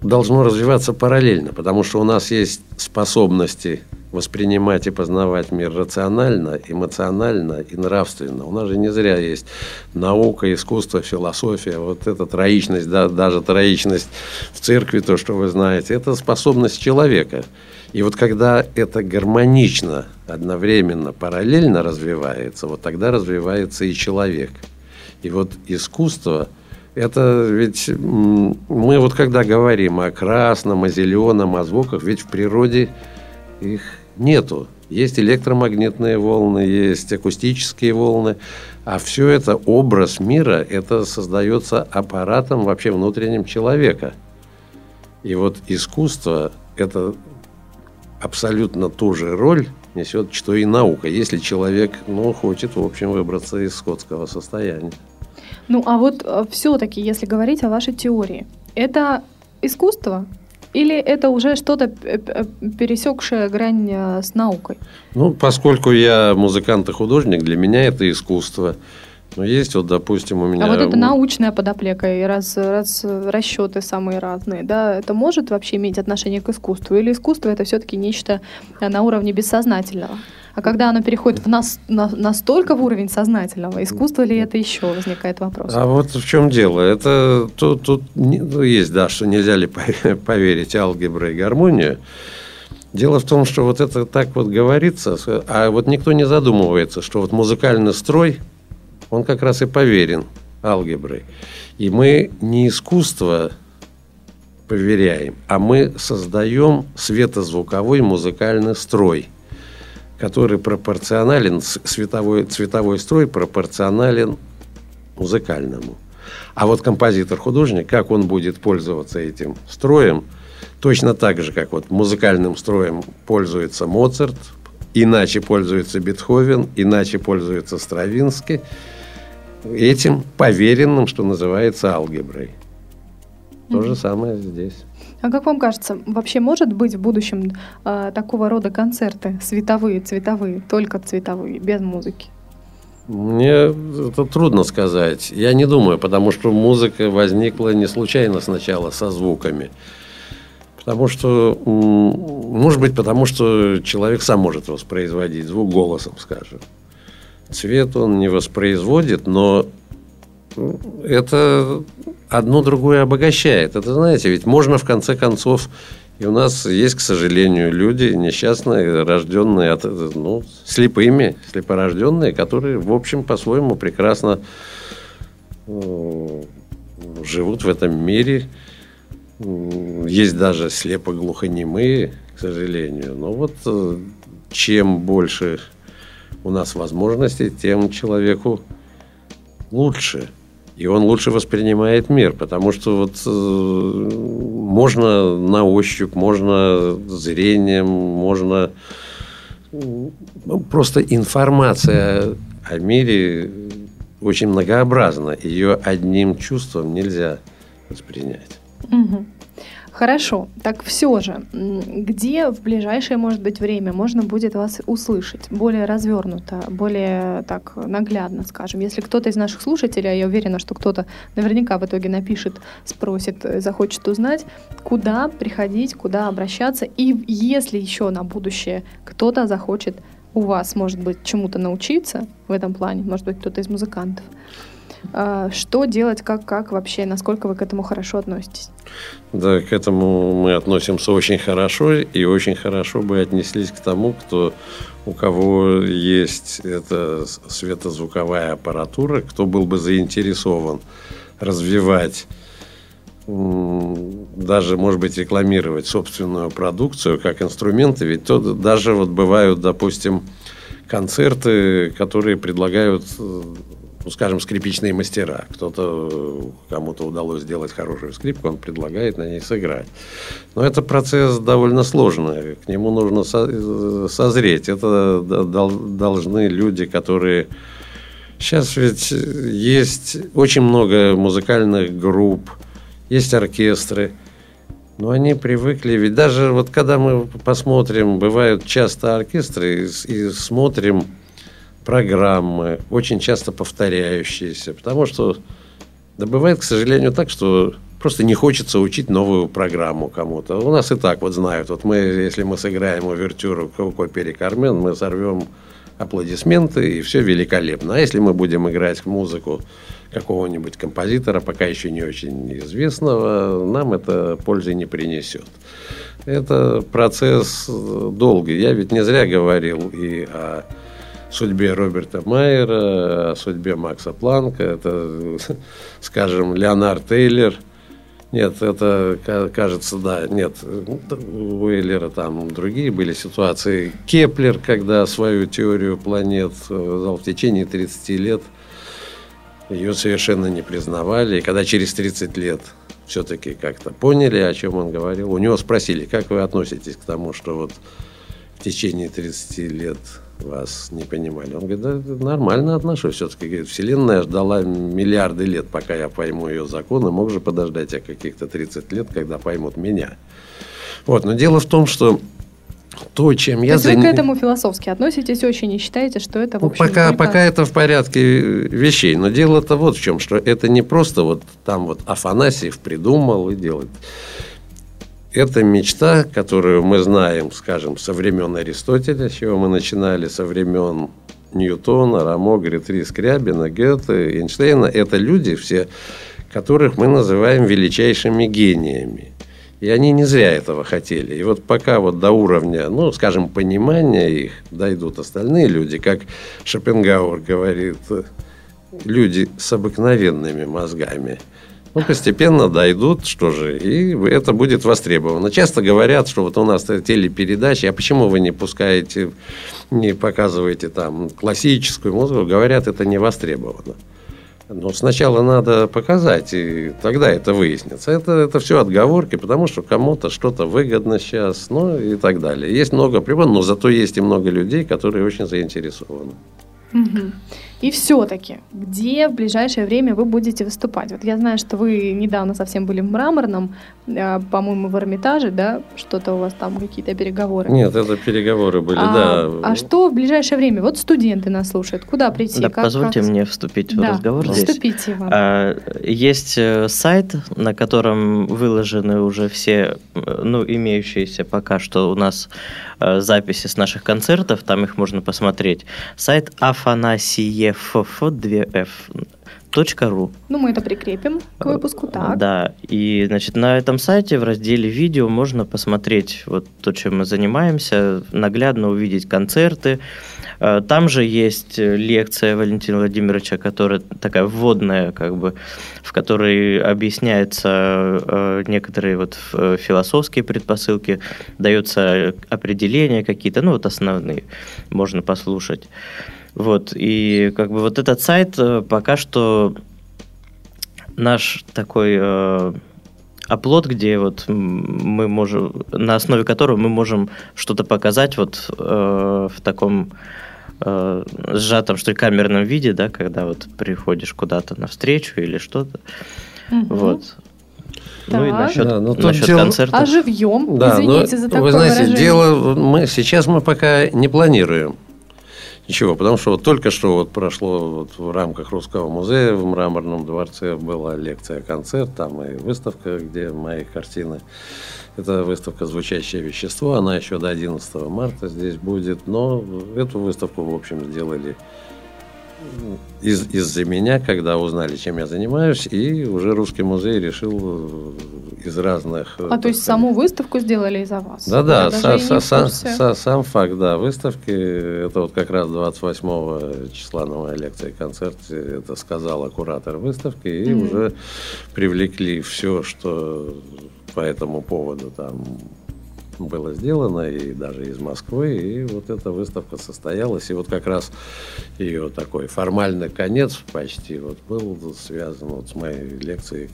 D: должно развиваться параллельно, потому что у нас есть способности воспринимать и познавать мир рационально, эмоционально и нравственно. У нас же не зря есть наука, искусство, философия. Вот эта троичность, да, даже троичность в церкви, то, что вы знаете, это способность человека. И вот когда это гармонично, одновременно, параллельно развивается, вот тогда развивается и человек. И вот искусство Это ведь мы вот когда говорим о красном, о зеленом, о звуках, ведь в природе их нету. Есть электромагнитные волны, есть акустические волны, а все это образ мира, это создается аппаратом вообще внутренним человека. И вот искусство – это абсолютно ту же роль несет, что и наука, если человек ну, хочет, в общем, выбраться из скотского состояния.
C: Ну, а вот э, все-таки, если говорить о вашей теории, это искусство или это уже что-то пересекшее грань э, с наукой?
D: Ну, поскольку я музыкант и художник, для меня это искусство. Но есть вот, допустим, у меня...
C: А вот это научная подоплека, и раз, раз расчеты самые разные, да, это может вообще иметь отношение к искусству? Или искусство это все-таки нечто э, на уровне бессознательного? А когда оно переходит в нас, на, настолько в уровень сознательного, искусство ли это еще, возникает вопрос.
D: А вот в чем дело? Это тут, тут ну, есть, да, что нельзя ли поверить алгебра и гармонию. Дело в том, что вот это так вот говорится, а вот никто не задумывается, что вот музыкальный строй, он как раз и поверен алгеброй. И мы не искусство проверяем, а мы создаем светозвуковой музыкальный строй – который пропорционален, световой, цветовой строй пропорционален музыкальному. А вот композитор-художник, как он будет пользоваться этим строем, точно так же, как вот музыкальным строем пользуется Моцарт, иначе пользуется Бетховен, иначе пользуется Стравинский, этим поверенным, что называется, алгеброй. То же самое здесь.
C: А как вам кажется, вообще может быть в будущем э, такого рода концерты световые, цветовые, только цветовые, без музыки?
D: Мне это трудно сказать. Я не думаю, потому что музыка возникла не случайно сначала со звуками. Потому что, может быть, потому что человек сам может воспроизводить звук голосом, скажем. Цвет он не воспроизводит, но это одно другое обогащает. Это, знаете, ведь можно в конце концов... И у нас есть, к сожалению, люди несчастные, рожденные от, ну, слепыми, слепорожденные, которые, в общем, по-своему прекрасно э, живут в этом мире. Есть даже слепо-глухонемые, к сожалению. Но вот э, чем больше у нас возможностей, тем человеку лучше – и он лучше воспринимает мир, потому что вот э, можно на ощупь, можно зрением, можно ну, просто информация о мире очень многообразна. Ее одним чувством нельзя воспринять.
C: Угу. Хорошо, так все же, где в ближайшее, может быть, время можно будет вас услышать более развернуто, более так наглядно, скажем? Если кто-то из наших слушателей, а я уверена, что кто-то наверняка в итоге напишет, спросит, э, захочет узнать, куда приходить, куда обращаться, и если еще на будущее кто-то захочет у вас, может быть, чему-то научиться в этом плане, может быть, кто-то из музыкантов, что делать, как, как вообще, насколько вы к этому хорошо относитесь?
D: Да, к этому мы относимся очень хорошо, и очень хорошо бы отнеслись к тому, кто, у кого есть эта светозвуковая аппаратура, кто был бы заинтересован развивать даже, может быть, рекламировать собственную продукцию как инструменты, ведь то, даже вот бывают, допустим, концерты, которые предлагают ну, скажем, скрипичные мастера. Кто-то, кому-то удалось сделать хорошую скрипку, он предлагает на ней сыграть. Но это процесс довольно сложный, к нему нужно созреть. Это должны люди, которые... Сейчас ведь есть очень много музыкальных групп, есть оркестры, но они привыкли, ведь даже вот когда мы посмотрим, бывают часто оркестры и, и смотрим программы, очень часто повторяющиеся, потому что да бывает, к сожалению, так, что просто не хочется учить новую программу кому-то. У нас и так вот знают, вот мы, если мы сыграем увертюру к опере «Кармен», мы сорвем аплодисменты, и все великолепно. А если мы будем играть музыку какого-нибудь композитора, пока еще не очень известного, нам это пользы не принесет. Это процесс долгий. Я ведь не зря говорил и о судьбе Роберта Майера, о судьбе Макса Планка, это, скажем, Леонард Эйлер. Нет, это, кажется, да, нет, у Эйлера там другие были ситуации. Кеплер, когда свою теорию планет в течение 30 лет, ее совершенно не признавали. И когда через 30 лет все-таки как-то поняли, о чем он говорил, у него спросили, как вы относитесь к тому, что вот в течение 30 лет вас не понимали. Он говорит, да, нормально отношусь. Все-таки, говорит, Вселенная ждала миллиарды лет, пока я пойму ее законы. Мог же подождать я каких-то 30 лет, когда поймут меня. Вот, но дело в том, что то, чем
C: то
D: я...
C: То есть вы к этому философски относитесь очень и считаете, что это, в общем,
D: ну, пока, пока это в порядке вещей. Но дело-то вот в чем, что это не просто вот там вот Афанасьев придумал и делает. Это мечта, которую мы знаем, скажем, со времен Аристотеля, с чего мы начинали, со времен Ньютона, Рамо, Гритри, Скрябина, Гёте, Эйнштейна. Это люди все, которых мы называем величайшими гениями. И они не зря этого хотели. И вот пока вот до уровня, ну, скажем, понимания их дойдут остальные люди, как Шопенгауэр говорит, люди с обыкновенными мозгами – ну, постепенно дойдут, что же, и это будет востребовано. Часто говорят, что вот у нас телепередачи, а почему вы не пускаете, не показываете там классическую музыку? Говорят, это не востребовано. Но сначала надо показать, и тогда это выяснится. Это, это все отговорки, потому что кому-то что-то выгодно сейчас, ну и так далее. Есть много примеров, но зато есть и много людей, которые очень заинтересованы.
C: Угу. И все-таки, где в ближайшее время вы будете выступать? Вот я знаю, что вы недавно совсем были в Мраморном, а, по-моему, в Эрмитаже, да? Что-то у вас там какие-то переговоры.
D: Нет, это переговоры были, а,
C: да. А что в ближайшее время? Вот студенты нас слушают. Куда прийти?
E: Да, как, позвольте как... мне вступить в да, разговор здесь.
C: Вступите,
E: Иван. А, есть э, сайт, на котором выложены уже все, ну, имеющиеся пока что у нас э, записи с наших концертов, там их можно посмотреть. Сайт Афанасиев ff2f ру.
C: Ну, мы это прикрепим к выпуску, так.
E: Да, и, значит, на этом сайте в разделе видео можно посмотреть вот то, чем мы занимаемся, наглядно увидеть концерты. Э, там же есть лекция Валентина Владимировича, которая такая вводная, как бы, в которой объясняются э, некоторые вот э, философские предпосылки, даются определения какие-то, ну, вот основные, можно послушать. Вот, и как бы вот этот сайт э, пока что наш такой э, оплот, где вот мы можем, на основе которого мы можем что-то показать вот э, в таком э, сжатом, что ли, камерном виде, да, когда вот приходишь куда-то на встречу или что-то. Угу. Вот.
C: Так. Ну и
E: насчет, да, ну, насчет дел... концерта.
C: А живьем? Да, Извините
D: но,
C: за такое
D: Вы знаете,
C: выражение.
D: дело мы сейчас мы пока не планируем Ничего, потому что вот только что вот прошло вот в рамках Русского музея в Мраморном дворце была лекция, концерт, там и выставка, где мои картины. Это выставка «Звучащее вещество», она еще до 11 марта здесь будет, но эту выставку, в общем, сделали из, из-за меня, когда узнали, чем я занимаюсь, и уже Русский музей решил э, из разных...
C: Э, а то есть саму выставку сделали из-за вас?
D: Да-да, са, са, са, са, сам факт, да, выставки, это вот как раз 28 числа на моей лекции концерте это сказала куратор выставки, и mm-hmm. уже привлекли все, что по этому поводу там было сделано, и даже из Москвы, и вот эта выставка состоялась, и вот как раз ее такой формальный конец почти вот был связан вот с моей лекцией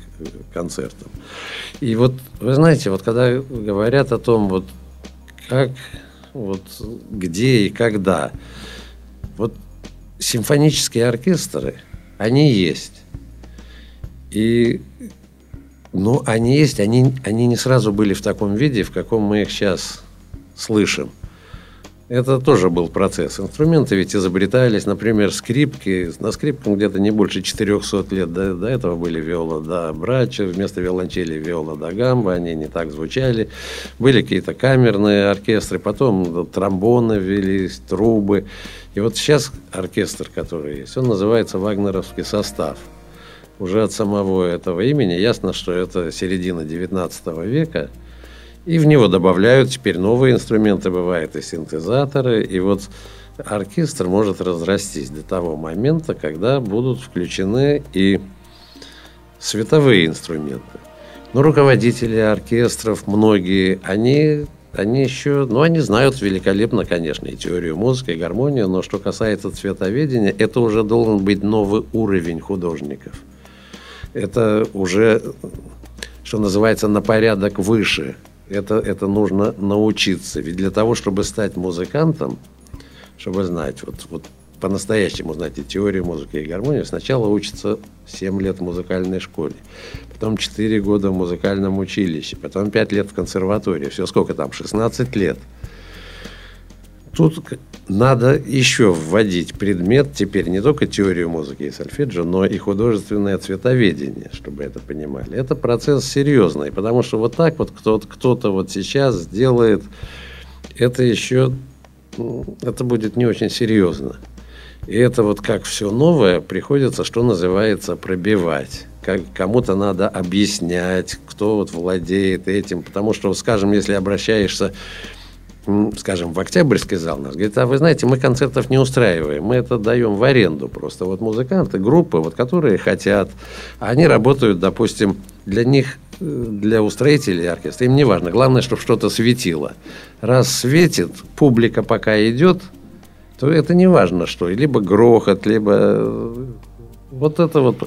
D: концертом. И вот, вы знаете, вот когда говорят о том, вот как, вот где и когда, вот симфонические оркестры, они есть. И ну, они есть, они, они не сразу были в таком виде, в каком мы их сейчас слышим. Это тоже был процесс. Инструменты ведь изобретались, например, скрипки. На скрипках где-то не больше 400 лет. До, до этого были виола да брача, вместо виолончели виола да гамба, они не так звучали. Были какие-то камерные оркестры, потом тромбоны ввелись, трубы. И вот сейчас оркестр, который есть, он называется «Вагнеровский состав» уже от самого этого имени ясно, что это середина XIX века, и в него добавляют теперь новые инструменты, бывают и синтезаторы, и вот оркестр может разрастись до того момента, когда будут включены и световые инструменты. Но руководители оркестров, многие, они, они еще, ну, они знают великолепно, конечно, и теорию музыки, и гармонию, но что касается цветоведения, это уже должен быть новый уровень художников. Это уже, что называется, на порядок выше. Это, это нужно научиться. Ведь для того, чтобы стать музыкантом, чтобы знать, вот, вот по-настоящему знать и теорию музыки, и гармонию, сначала учится 7 лет в музыкальной школе, потом 4 года в музыкальном училище, потом 5 лет в консерватории. Все сколько там? 16 лет. Тут надо еще вводить предмет, теперь не только теорию музыки и сольфеджио, но и художественное цветоведение, чтобы это понимали. Это процесс серьезный, потому что вот так вот кто-то, кто-то вот сейчас делает, это еще, это будет не очень серьезно. И это вот как все новое приходится, что называется, пробивать. Как, кому-то надо объяснять, кто вот владеет этим. Потому что, скажем, если обращаешься скажем, в Октябрьский зал нас, говорит, а вы знаете, мы концертов не устраиваем, мы это даем в аренду просто. Вот музыканты, группы, вот, которые хотят, они работают, допустим, для них, э, для устроителей оркестра, им не важно, главное, чтобы что-то светило. Раз светит, публика пока идет – то это не важно что. Либо грохот, либо... Э, вот это вот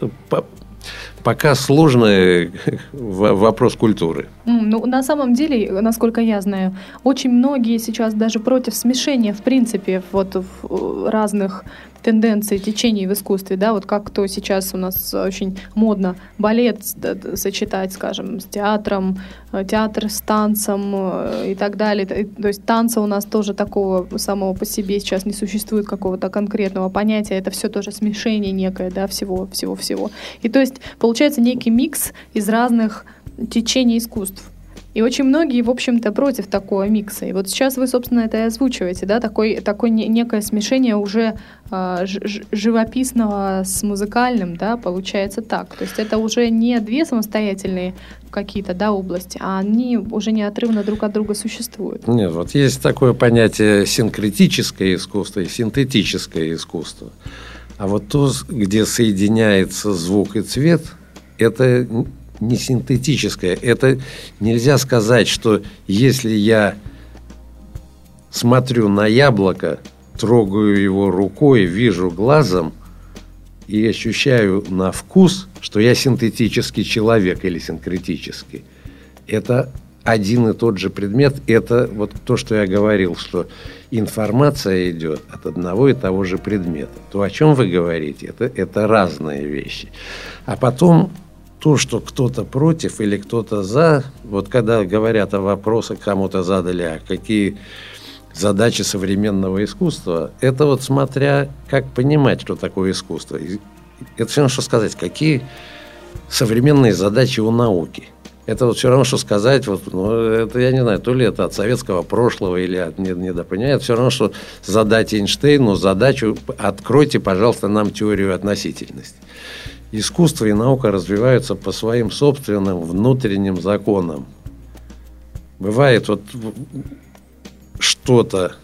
D: пока сложный вопрос культуры.
C: Ну, на самом деле, насколько я знаю, очень многие сейчас даже против смешения, в принципе, вот в разных тенденции, течений в искусстве, да, вот как то сейчас у нас очень модно балет сочетать, скажем, с театром, э, театр с танцем э, и так далее. То есть танца у нас тоже такого самого по себе сейчас не существует какого-то конкретного понятия, это все тоже смешение некое, да, всего, всего-всего. И то есть получается некий микс из разных течений искусств. И очень многие, в общем-то, против такого микса. И вот сейчас вы, собственно, это и озвучиваете, да, такой, такое некое смешение уже э, живописного с музыкальным, да, получается так. То есть это уже не две самостоятельные какие-то, да, области, а они уже неотрывно друг от друга существуют.
D: Нет, вот есть такое понятие синкретическое искусство и синтетическое искусство. А вот то, где соединяется звук и цвет, это не синтетическое. Это нельзя сказать, что если я смотрю на яблоко, трогаю его рукой, вижу глазом и ощущаю на вкус, что я синтетический человек или синкретический. Это один и тот же предмет. Это вот то, что я говорил, что информация идет от одного и того же предмета. То, о чем вы говорите, это, это разные вещи. А потом то, что кто-то против или кто-то за, вот когда говорят о вопросах, кому-то задали, а какие задачи современного искусства, это вот смотря как понимать, что такое искусство. Это все равно, что сказать, какие современные задачи у науки. Это вот все равно, что сказать, вот, ну, это я не знаю, то ли это от советского прошлого или от недопонимания, это все равно, что задать Эйнштейну задачу, откройте, пожалуйста, нам теорию относительности искусство и наука развиваются по своим собственным внутренним законам. Бывает вот что-то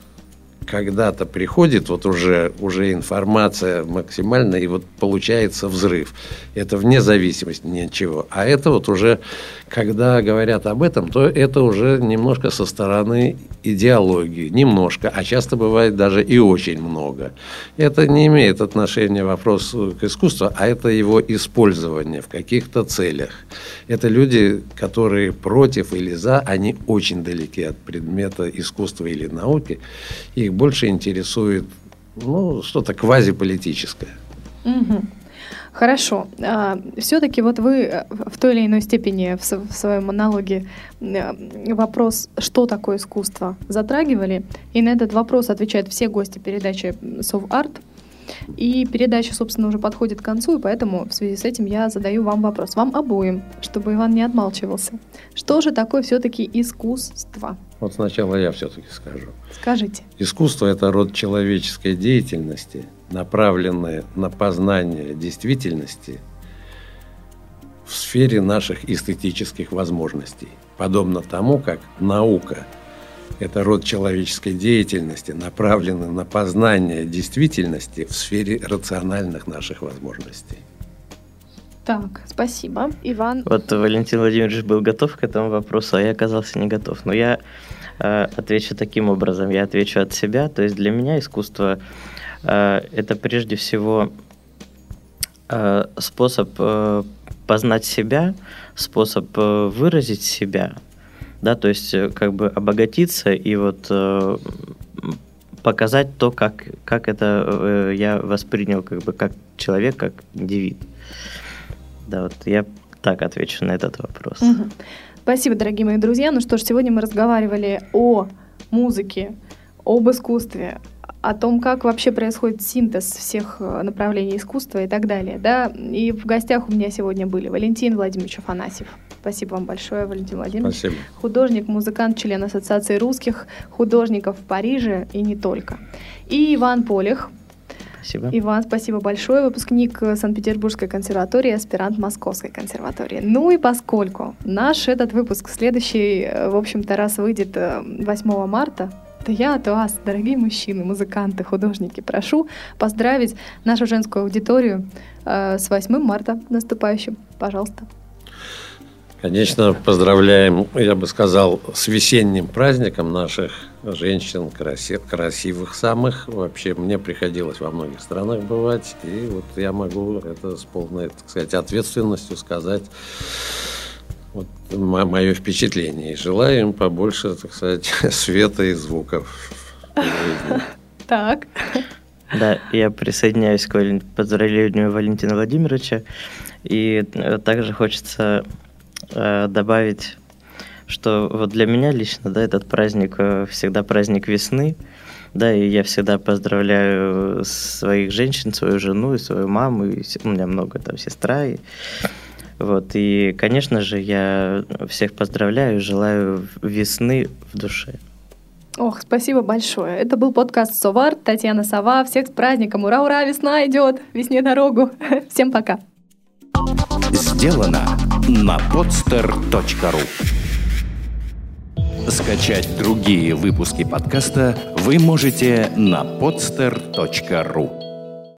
D: когда-то приходит вот уже, уже информация максимальная, и вот получается взрыв. Это вне зависимости ни от чего. А это вот уже, когда говорят об этом, то это уже немножко со стороны идеологии. Немножко, а часто бывает даже и очень много. Это не имеет отношения вопрос к искусству, а это его использование в каких-то целях. Это люди, которые против или за, они очень далеки от предмета искусства или науки. Их больше интересует ну, что-то квазиполитическое.
C: Угу. Хорошо. А, Все-таки вот вы э, в той или иной степени в, в своем монологе э, вопрос, что такое искусство, затрагивали. И на этот вопрос отвечают все гости передачи «Соварт». И передача, собственно, уже подходит к концу, и поэтому в связи с этим я задаю вам вопрос, вам обоим, чтобы Иван не отмалчивался. Что же такое все-таки искусство?
D: Вот сначала я все-таки скажу.
C: Скажите.
D: Искусство – это род человеческой деятельности, направленное на познание действительности в сфере наших эстетических возможностей. Подобно тому, как наука Это род человеческой деятельности, направленный на познание действительности в сфере рациональных наших возможностей.
C: Так, спасибо. Иван?
E: Вот Валентин Владимирович был готов к этому вопросу, а я оказался не готов. Но я э, отвечу таким образом. Я отвечу от себя. То есть для меня искусство э, это прежде всего э, способ э, познать себя, способ э, выразить себя, да, то есть э, как бы обогатиться и вот э, показать то, как, как это э, я воспринял как бы как человек, как индивид. Да, вот я так отвечу на этот вопрос.
C: Угу. Спасибо, дорогие мои друзья. Ну что ж, сегодня мы разговаривали о музыке, об искусстве, о том, как вообще происходит синтез всех э, направлений искусства и так далее. Да? И в гостях у меня сегодня были Валентин Владимирович Афанасьев. Спасибо вам большое, Валентин Владимирович.
D: Спасибо.
C: Художник, музыкант, член Ассоциации русских художников в Париже и не только. И Иван Полих.
E: Спасибо.
C: Иван, спасибо большое. Выпускник Санкт-Петербургской консерватории, аспирант Московской консерватории. Ну и поскольку наш этот выпуск следующий, э, в общем-то, раз выйдет 8 э, марта, то я от вас, дорогие мужчины, музыканты, художники, прошу поздравить нашу женскую аудиторию э, с 8 марта наступающим. Пожалуйста.
D: Конечно, поздравляем, я бы сказал, с весенним праздником наших женщин, краси, красивых самых. Вообще, мне приходилось во многих странах бывать, и вот я могу это с полной, так сказать, ответственностью сказать вот мое впечатление. И желаю им побольше, так сказать, света и звуков.
C: Так.
E: Да, я присоединяюсь к поздравлению Валентина Владимировича. И э, также хочется э, добавить, что вот для меня лично, да, этот праздник э, всегда праздник весны. Да, и я всегда поздравляю своих женщин, свою жену и свою маму, и у меня много там сестра. И вот, и, конечно же, я всех поздравляю, желаю весны в душе.
C: Ох, спасибо большое. Это был подкаст Совар, Татьяна Сова. Всех с праздником. Ура, ура, весна идет. Весне дорогу. Всем пока.
A: Сделано на podster.ru Скачать другие выпуски подкаста вы можете на podster.ru